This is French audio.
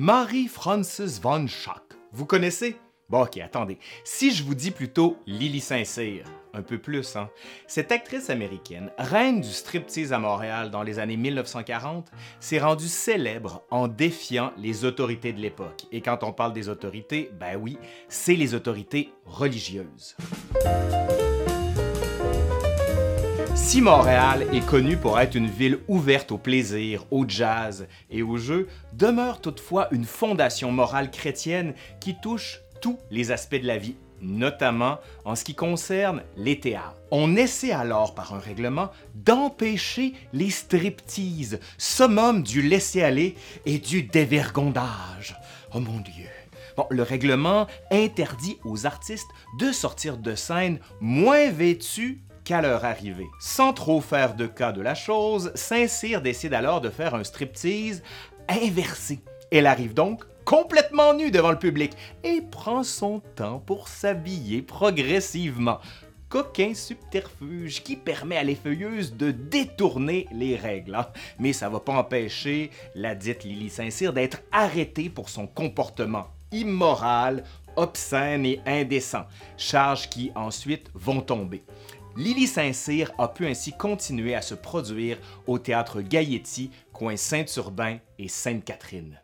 Marie-Frances von Schack. Vous connaissez? Bon, ok, attendez. Si je vous dis plutôt Lily Saint-Cyr, un peu plus, hein? Cette actrice américaine, reine du striptease à Montréal dans les années 1940, s'est rendue célèbre en défiant les autorités de l'époque. Et quand on parle des autorités, ben oui, c'est les autorités religieuses. Si Montréal est connu pour être une ville ouverte au plaisir, au jazz et au jeu, demeure toutefois une fondation morale chrétienne qui touche tous les aspects de la vie, notamment en ce qui concerne les théâtres. On essaie alors par un règlement d'empêcher les striptease, summum du laisser-aller et du dévergondage. Oh mon Dieu! Bon, le règlement interdit aux artistes de sortir de scène moins vêtus qu'à leur arrivée. Sans trop faire de cas de la chose, Saint-Cyr décide alors de faire un striptease inversé. Elle arrive donc complètement nue devant le public et prend son temps pour s'habiller progressivement. Coquin subterfuge qui permet à l'effeuilleuse de détourner les règles. hein. Mais ça va pas empêcher la dite Lily Saint-Cyr d'être arrêtée pour son comportement immoral, obscène et indécent, charges qui ensuite vont tomber. Lily Saint-Cyr a pu ainsi continuer à se produire au théâtre Gailletti, coin Saint-Urbain et Sainte-Catherine.